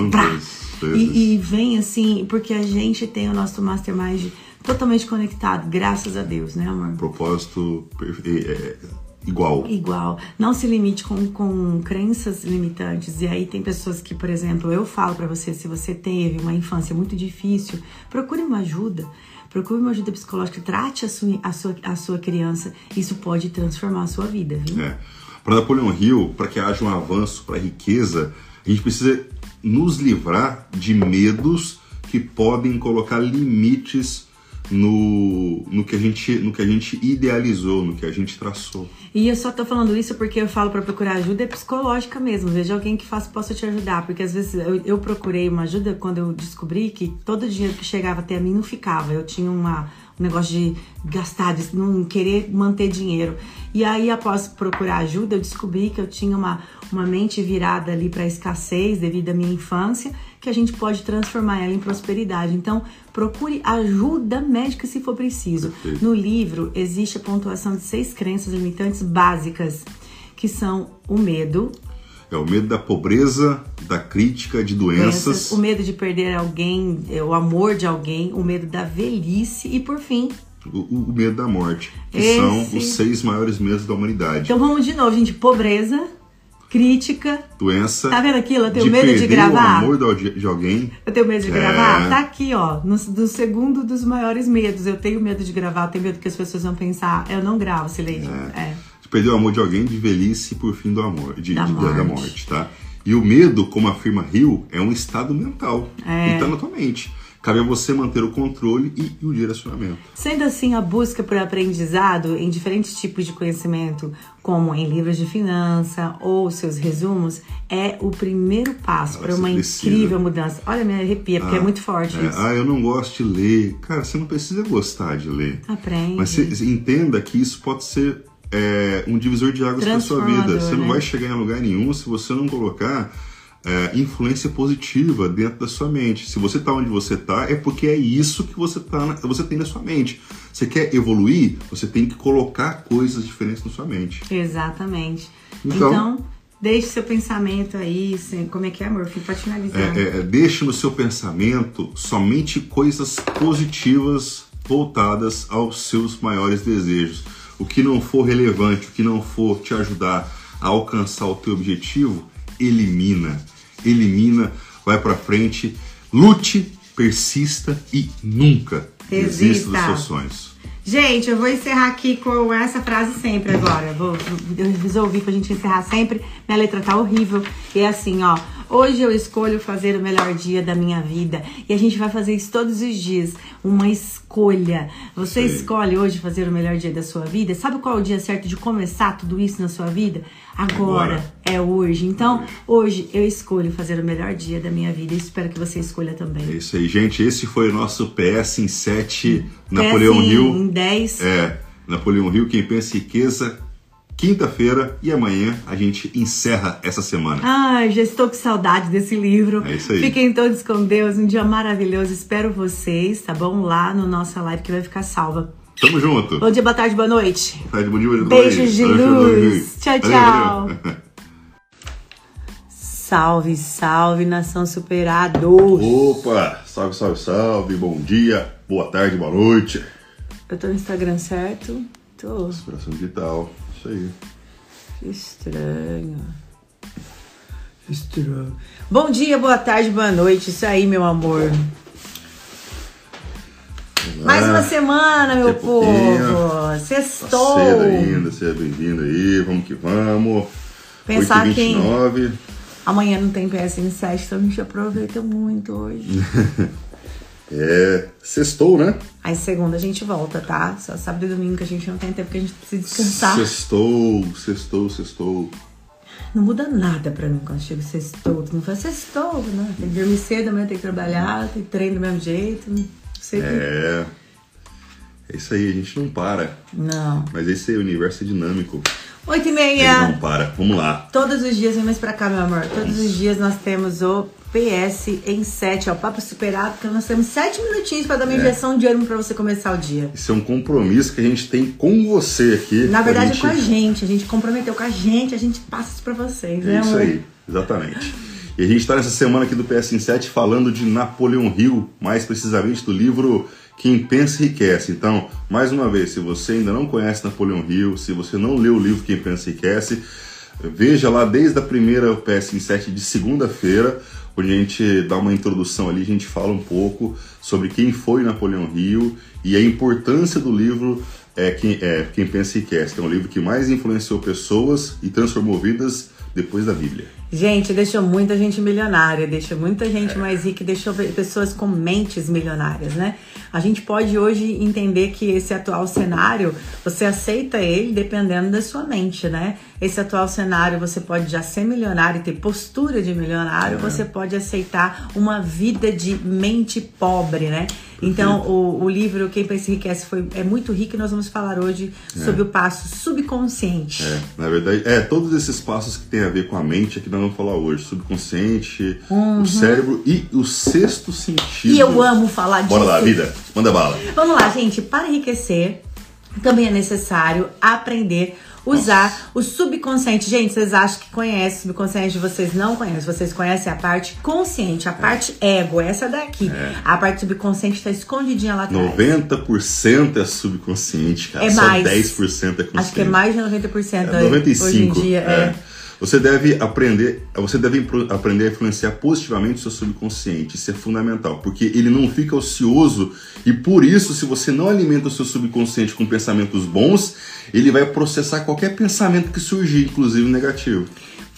E, e vem assim, porque a gente tem o nosso mastermind totalmente conectado, graças a Deus, né, amor? Propósito é, igual. Igual. Não se limite com, com crenças limitantes. E aí tem pessoas que, por exemplo, eu falo para você, se você teve uma infância muito difícil, procure uma ajuda. Procure uma ajuda psicológica, trate a sua, a sua, a sua criança. Isso pode transformar a sua vida, viu? É. Para Napoleão Hill, para que haja um avanço para a riqueza, a gente precisa nos livrar de medos que podem colocar limites no, no, que a gente, no que a gente idealizou, no que a gente traçou. E eu só tô falando isso porque eu falo para procurar ajuda é psicológica mesmo. Veja alguém que faça, possa te ajudar. Porque às vezes eu, eu procurei uma ajuda quando eu descobri que todo o dinheiro que chegava até mim não ficava. Eu tinha uma um negócio de gastar, de não querer manter dinheiro. E aí, após procurar ajuda, eu descobri que eu tinha uma, uma mente virada ali para escassez devido à minha infância, que a gente pode transformar ela em prosperidade. Então, procure ajuda médica se for preciso. Perfeito. No livro existe a pontuação de seis crenças limitantes básicas, que são o medo, É o medo da pobreza, da crítica, de doenças. doenças, o medo de perder alguém, é, o amor de alguém, o medo da velhice e, por fim, O, o medo da morte, que Esse- são os seis maiores medos da humanidade. Então vamos de novo, gente. Pobreza, crítica. Doença. Tá vendo aquilo? Eu tenho de medo de gravar. o amor de, alguém. Eu tenho medo de É. gravar? Tá aqui, ó. No, do segundo dos maiores medos. Eu tenho medo de gravar, eu tenho medo que as pessoas vão pensar, eu não gravo, Sileide. É. De perder o amor de alguém, de velhice por fim do amor, de, Da de- da, da morte. morte, tá? E o medo, como afirma Hill, é um estado mental. É. E tá na tua mente. Cabe a você manter o controle e, o direcionamento. Sendo assim, a busca por aprendizado em diferentes tipos de conhecimento, como em livros de finança ou seus resumos, é o primeiro passo Ah, para uma precisa. incrível mudança. Olha, me arrepia, porque é muito forte É, isso. ah, eu não gosto de ler. Cara, você não precisa gostar de ler. Aprende. Mas você entenda que isso pode ser é, um divisor de águas para sua vida. Você não né? vai chegar em lugar nenhum se você não colocar é, influência positiva dentro da sua mente. Se você está onde você está, é porque é isso que você, tá na- você tem na sua mente. Você quer evoluir, você tem que colocar coisas diferentes na sua mente. Exatamente. Então- Então, deixe seu pensamento aí. Como é que é, amor? Pra finalizar. É, é, deixe no seu pensamento somente coisas positivas voltadas aos seus maiores desejos. O que não for relevante, o que não for te ajudar a alcançar o teu objetivo, elimina. Elimina, vai pra frente, lute, persista e nunca desista dos seus sonhos. Gente, eu vou encerrar aqui com essa frase sempre agora. Vou, eu resolvi pra gente encerrar sempre. Minha letra tá horrível. E é assim, ó. Hoje eu escolho fazer o melhor dia da minha vida. E a gente vai fazer isso todos os dias. Uma escolha. Você escolhe hoje fazer o melhor dia da sua vida. Sabe qual é o dia certo de começar tudo isso na sua vida? Agora. Agora. É hoje. Então, hoje eu escolho fazer o melhor dia da minha vida. E espero que você escolha também. É isso aí, gente. Esse foi o nosso PS em 7, Napoleão Desce Hill. Em 10. É, Napoleão Rio, quem pensa em riqueza, quinta-feira e amanhã a gente encerra essa semana. Ai, já estou com saudade desse livro. É isso aí. Fiquem todos com Deus. Um dia maravilhoso. Espero vocês, tá bom? Lá no nossa live que vai ficar salva. Tamo junto. Bom dia, boa tarde, boa noite. Tá de bom dia, boa noite. Beijos de Valeu, valeu, luz. Tchau, valeu. tchau. Valeu. Salve, salve, nação superado. Opa, salve, salve, salve. Bom dia, boa tarde, boa noite. Eu tô no Instagram certo? Tô. Inspiração digital, isso aí. Que estranho. Estranho. Bom dia, boa tarde, boa noite. Isso aí, meu amor. Mais uma semana, meu povo. Tá Sextou. cedo ainda, seja bem-vindo aí, vamos que vamos. Pensar que 8h29. amanhã não tem PSN7, então a gente aproveita muito hoje. É, sextou, né? Aí segunda a gente volta, tá? Só sábado e domingo que a gente não tem tempo que a gente precisa descansar. Sextou, sextou, sextou. Não muda nada pra mim quando chega sextou. Tu não faz sextou, né? Tem que dormir cedo, amanhã tem que trabalhar, tem treino do mesmo jeito. Não sei que- É. É isso aí, a gente não para. Não. Mas esse universo é dinâmico. Oito e Ele meia. não para. Vamos lá. Todos os dias, vem mais pra cá, meu amor. Todos os dias nós temos o PS em 7, ó. Papo superado, porque nós temos sete minutinhos pra dar uma É. injeção de ânimo pra você começar o dia. Esse é um compromisso que a gente tem com você aqui. Na verdade, gente... é com a gente. A gente comprometeu com a gente, a gente passa isso pra vocês, né, É isso amor? aí, exatamente. E a gente está nessa semana aqui do PS em 7 falando de Napoleão Hill, mais precisamente do livro Quem Pensa Enriquece. Então, mais uma vez, se você ainda não conhece Napoleão Hill, se você não leu o livro Quem Pensa Enriquece, veja lá desde a primeira PS em 7 de segunda-feira, onde a gente dá uma introdução ali, a gente fala um pouco sobre quem foi Napoleão Hill e a importância do livro é, quem, é, quem Pensa Enriquece, que é um livro que mais influenciou pessoas e transformou vidas depois da Bíblia? Gente, deixou muita gente milionária, deixou muita gente é. mais rica, deixou pessoas com mentes milionárias, né? A gente pode hoje entender que esse atual cenário, você aceita ele dependendo da sua mente, né? Esse atual cenário, você pode já ser milionário e ter postura de milionário, é. você pode aceitar uma vida de mente pobre, né? Então, o, o, livro Quem Pensa Enriquece foi, é muito rico e nós vamos falar hoje é. sobre o passo subconsciente. É, na verdade, é todos esses passos que tem a ver com a mente é que nós vamos falar hoje. Subconsciente, uhum. o cérebro e o sexto sentido. E eu amo falar disso. Bora lá, vida. Manda bala. Vamos lá, gente. Para enriquecer, também é necessário aprender usar o subconsciente. Gente, vocês acham que conhecem o subconsciente, vocês não conhecem. Vocês conhecem a parte consciente, a parte ego, essa daqui. É. A parte subconsciente está escondidinha lá atrás. 90% é subconsciente, cara. É Só mais. 10% é consciente. Acho que é mais de 90% é, 95%. hoje em dia. é. é. Você deve aprender, você deve aprender a influenciar positivamente o seu subconsciente. Isso é fundamental, porque ele não fica ocioso e por isso, se você não alimenta o seu subconsciente com pensamentos bons, ele vai processar qualquer pensamento que surgir, inclusive negativo.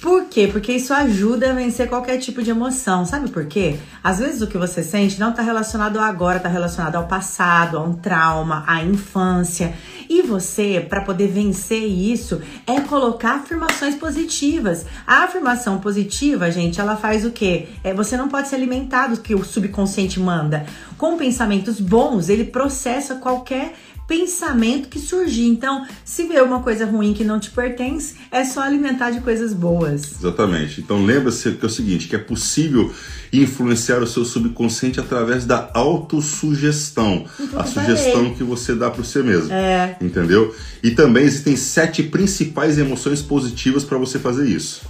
Por quê? Porque isso ajuda a vencer qualquer tipo de emoção. Sabe por quê? Às vezes o que você sente não está relacionado ao agora, está relacionado ao passado, a um trauma, à infância. E você, para poder vencer isso, é colocar afirmações positivas. A afirmação positiva, gente, ela faz o quê? É, você não pode se alimentar do que o subconsciente manda. Com pensamentos bons, ele processa qualquer pensamento que surgir. Então, se vê uma coisa ruim que não te pertence, é só alimentar de coisas boas. Exatamente. Então, lembra-se que é o seguinte, que é possível influenciar o seu subconsciente através da autossugestão. Então, a sugestão que você dá para você mesmo. É. Entendeu? E também existem sete principais emoções positivas para você fazer isso.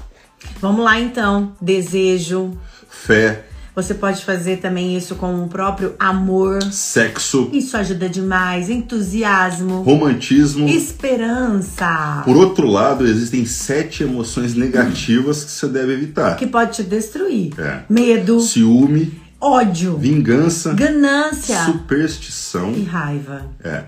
Vamos lá então. Desejo. Fé você pode fazer também isso com o próprio amor. Sexo. Isso ajuda demais. Entusiasmo. Romantismo. Esperança. Por outro lado, existem sete emoções negativas que você deve evitar. Que pode te destruir. É. Medo. Ciúme. Ódio. Vingança. Ganância. Superstição. E raiva. É.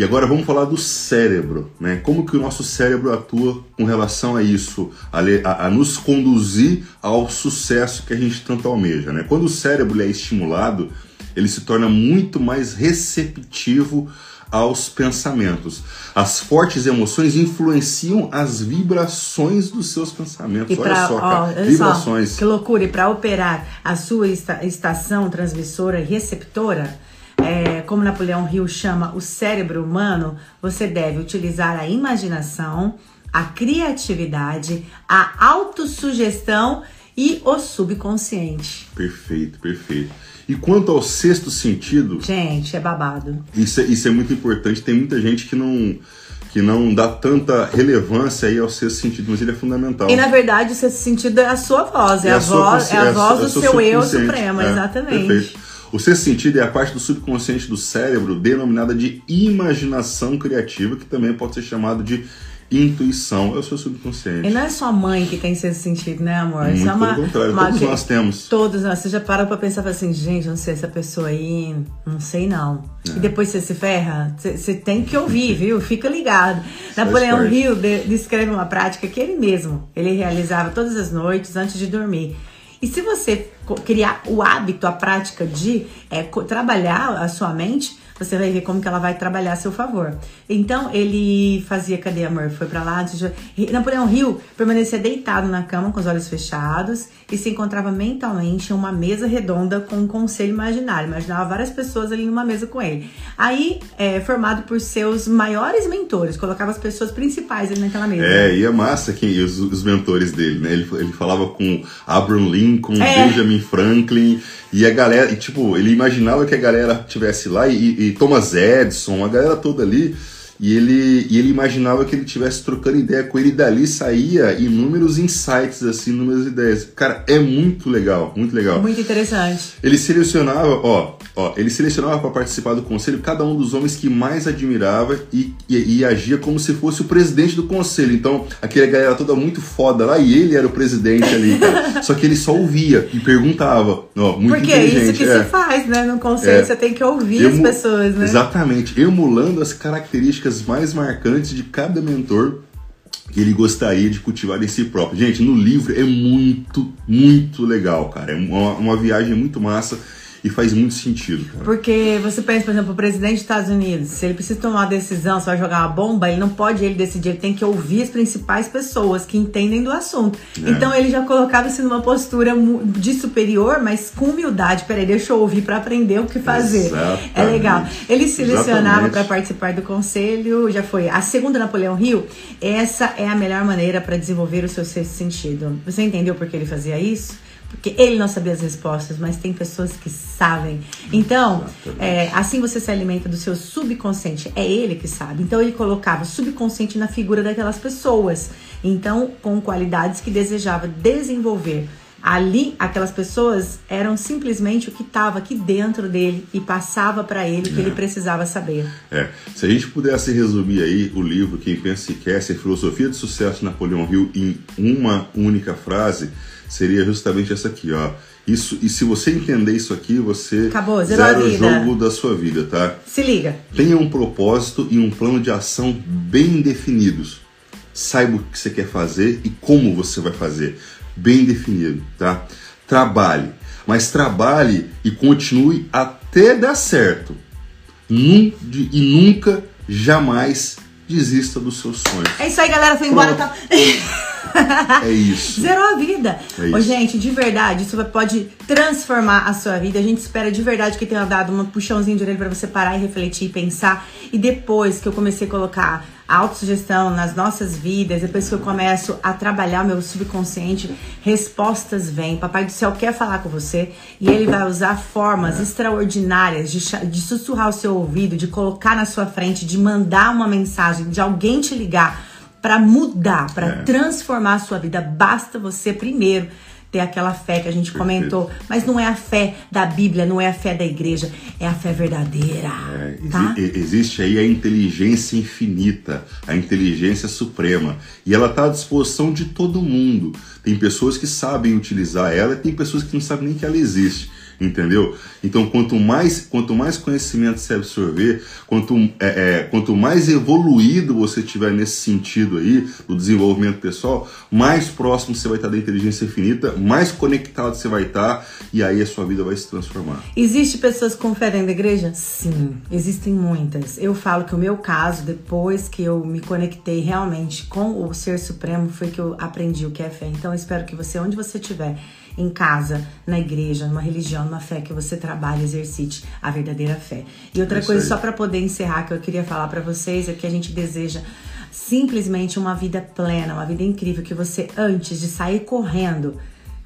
E agora vamos falar do cérebro, né? Como que o nosso cérebro atua com relação a isso, a, a, a nos conduzir ao sucesso que a gente tanto almeja, né? Quando o cérebro é estimulado, ele se torna muito mais receptivo aos pensamentos. As fortes emoções influenciam as vibrações dos seus pensamentos. Pra, olha só, cara, vibrações. Só, que loucura! E para operar a sua estação transmissora e receptora, é, como Napoleão Hill chama o cérebro humano, você deve utilizar a imaginação, a criatividade, a autossugestão e o subconsciente. Perfeito, perfeito. E quanto ao sexto sentido. Gente, é babado. Isso é, isso é muito importante. Tem muita gente que não que não dá tanta relevância aí ao sexto sentido, mas ele é fundamental. E na verdade o sexto sentido é a sua voz, é, é a, a voz, é a voz é do seu eu supremo, é, exatamente. Perfeito. O sexto sentido é a parte do subconsciente do cérebro denominada de imaginação criativa, que também pode ser chamado de intuição. É o seu subconsciente. E não é só mãe que tem sexto sentido, né, amor? Muito é uma, contrário, uma, todos nós temos. Todos nós. Você já para pra pensar assim, gente, não sei essa pessoa aí, não sei não. É. E depois você se ferra, você, você tem que ouvir, viu? Fica ligado. Napoleão Hill descreve uma prática que ele mesmo, ele realizava todas as noites antes de dormir. E se você criar o hábito, a prática de é, trabalhar a sua mente, você vai ver como que ela vai trabalhar a seu favor. Então, ele fazia, cadê amor? Foi para lá. Napoleão Hill permanecia deitado na cama com os olhos fechados e se encontrava mentalmente em uma mesa redonda com um conselho imaginário. Imaginava várias pessoas ali numa mesa com ele. Aí, é, formado por seus maiores mentores, colocava as pessoas principais ali naquela mesa. É, e é massa quem, os, os mentores dele, né? Ele, ele falava com Abraham Lincoln, é. Benjamin Franklin, e a galera, e, tipo, ele imaginava que a galera tivesse lá e, e Thomas Edison, a galera toda ali. E ele, e ele imaginava que ele estivesse trocando ideia com ele e dali saía inúmeros insights, assim, inúmeras ideias. Cara, é muito legal, muito legal. Muito interessante. Ele selecionava, ó, ó ele selecionava para participar do conselho cada um dos homens que mais admirava e, e, e, agia como se fosse o presidente do conselho. Então, aquela galera toda muito foda lá e ele era o presidente ali, cara. Só que ele só ouvia e perguntava, ó, muito Porque é isso que é. se faz, né? No conselho é. você tem que ouvir Emu... as pessoas, né? Exatamente, emulando as características mais marcantes de cada mentor que ele gostaria de cultivar em si próprio. Gente, no livro é muito, muito legal, cara. É uma, uma viagem muito massa e faz muito sentido. Cara. Porque você pensa, por exemplo, o presidente dos Estados Unidos, se ele precisa tomar uma decisão, se vai jogar uma bomba, ele não pode ele decidir, ele tem que ouvir as principais pessoas que entendem do assunto. É. Então ele já colocava-se numa postura de superior, mas com humildade. Peraí, deixa eu ouvir para aprender o que fazer. Exatamente. É legal. Ele selecionava para participar do conselho, já foi. A segunda Napoleão Rio, essa é a melhor maneira para desenvolver o seu sexto sentido. Você entendeu por que ele fazia isso? Porque ele não sabia as respostas, mas tem pessoas que sabem. Então, é, assim você se alimenta do seu subconsciente, é ele que sabe. Então, ele colocava o subconsciente na figura daquelas pessoas, então, com qualidades que desejava desenvolver. Ali, aquelas pessoas eram simplesmente o que estava aqui dentro dele e passava para ele o que é. ele precisava saber. É. Se a gente pudesse resumir aí o livro Quem Pensa e Quer, ser Filosofia de Sucesso de Napoleão Hill em uma única frase, seria justamente essa aqui, ó. Isso, e se você entender isso aqui, você Acabou, zero o jogo da sua vida, tá? Se liga. Tenha um propósito e um plano de ação bem definidos. Saiba o que você quer fazer e como você vai fazer. Bem definido, tá? Trabalhe, mas trabalhe e continue até dar certo. Num, e nunca, jamais desista dos seus sonhos. É isso aí, galera. Foi embora. Tá... É isso. Zerou a vida. É isso. Ô, gente, de verdade, isso pode transformar a sua vida. A gente espera de verdade que tenha dado um puxãozinho de orelha para você parar e refletir e pensar. E depois que eu comecei a colocar a autossugestão nas nossas vidas, depois que eu começo a trabalhar o meu subconsciente, respostas vêm. Papai do céu quer falar com você e ele vai usar formas é. extraordinárias de, de sussurrar o seu ouvido, de colocar na sua frente, de mandar uma mensagem, de alguém te ligar para mudar, para é. transformar a sua vida. Basta você primeiro ter aquela fé que a gente comentou, mas não é a fé da Bíblia, não é a fé da igreja, é a fé verdadeira. É, tá? existe aí a inteligência infinita, a inteligência suprema, e ela está à disposição de todo mundo. Tem pessoas que sabem utilizar ela, e tem pessoas que não sabem nem que ela existe entendeu? Então, quanto mais, quanto mais conhecimento você absorver, quanto, é, é, quanto mais evoluído você tiver nesse sentido aí, do desenvolvimento pessoal, mais próximo você vai estar da inteligência infinita, mais conectado você vai estar, e aí a sua vida vai se transformar. Existe pessoas com fé dentro da igreja? Sim, existem muitas. Eu falo que o meu caso, depois que eu me conectei realmente com o Ser Supremo, foi que eu aprendi o que é fé. Então, eu espero que você, onde você estiver, em casa, na igreja, numa religião, numa fé que você trabalhe, exercite a verdadeira fé. E outra coisa, só para poder encerrar, que eu queria falar para vocês é que a gente deseja simplesmente uma vida plena, uma vida incrível, que você, antes de sair correndo,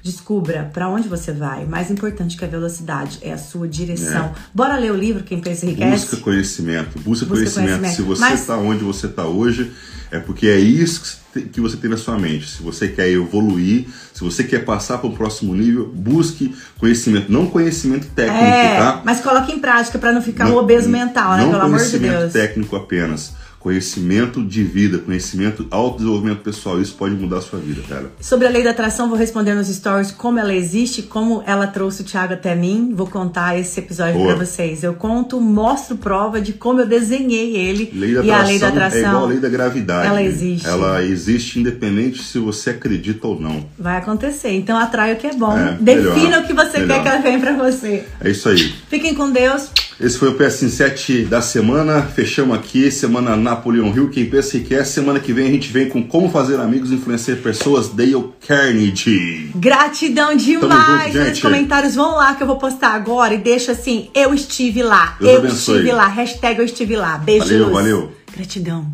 Descubra para onde você vai. Mais importante que a velocidade é a sua direção. É. Bora ler o livro Quem Pensa Enriquece? Busca conhecimento. Busca, Busca conhecimento. conhecimento. Se você Mas... está onde você está hoje, é porque é isso que você tem na sua mente. Se você quer evoluir, se você quer passar para o próximo nível, busque conhecimento, não conhecimento técnico, é, tá? Mas coloque em prática para não ficar não, um obeso mental, né? Pelo amor de Deus. Não conhecimento técnico apenas conhecimento de vida, conhecimento, autodesenvolvimento pessoal. Isso pode mudar a sua vida, cara. Sobre a lei da atração, vou responder nos stories como ela existe, como ela trouxe o Thiago até mim. Vou contar esse episódio para vocês. Eu conto, mostro prova de como eu desenhei ele. Lei da e a lei da atração é igual a lei da gravidade. Ela existe. Ela existe independente se você acredita ou não. Vai acontecer. Então atrai o que é bom. É, Defina melhor, o que você melhor. quer que ela venha para você. É isso aí. Fiquem com Deus. Esse foi o PS 7 da semana. Fechamos aqui, semana Napoleon Hill. Quem pensa que quer, semana que vem a gente vem com Como Fazer Amigos Influenciar Pessoas, Dale Carnegie. Gratidão demais nos comentários. Vão lá que eu vou postar agora e deixa assim: eu estive lá. Deus eu abençoe. estive lá. Hashtag eu estive lá. Beijo. Valeu, valeu. Gratidão.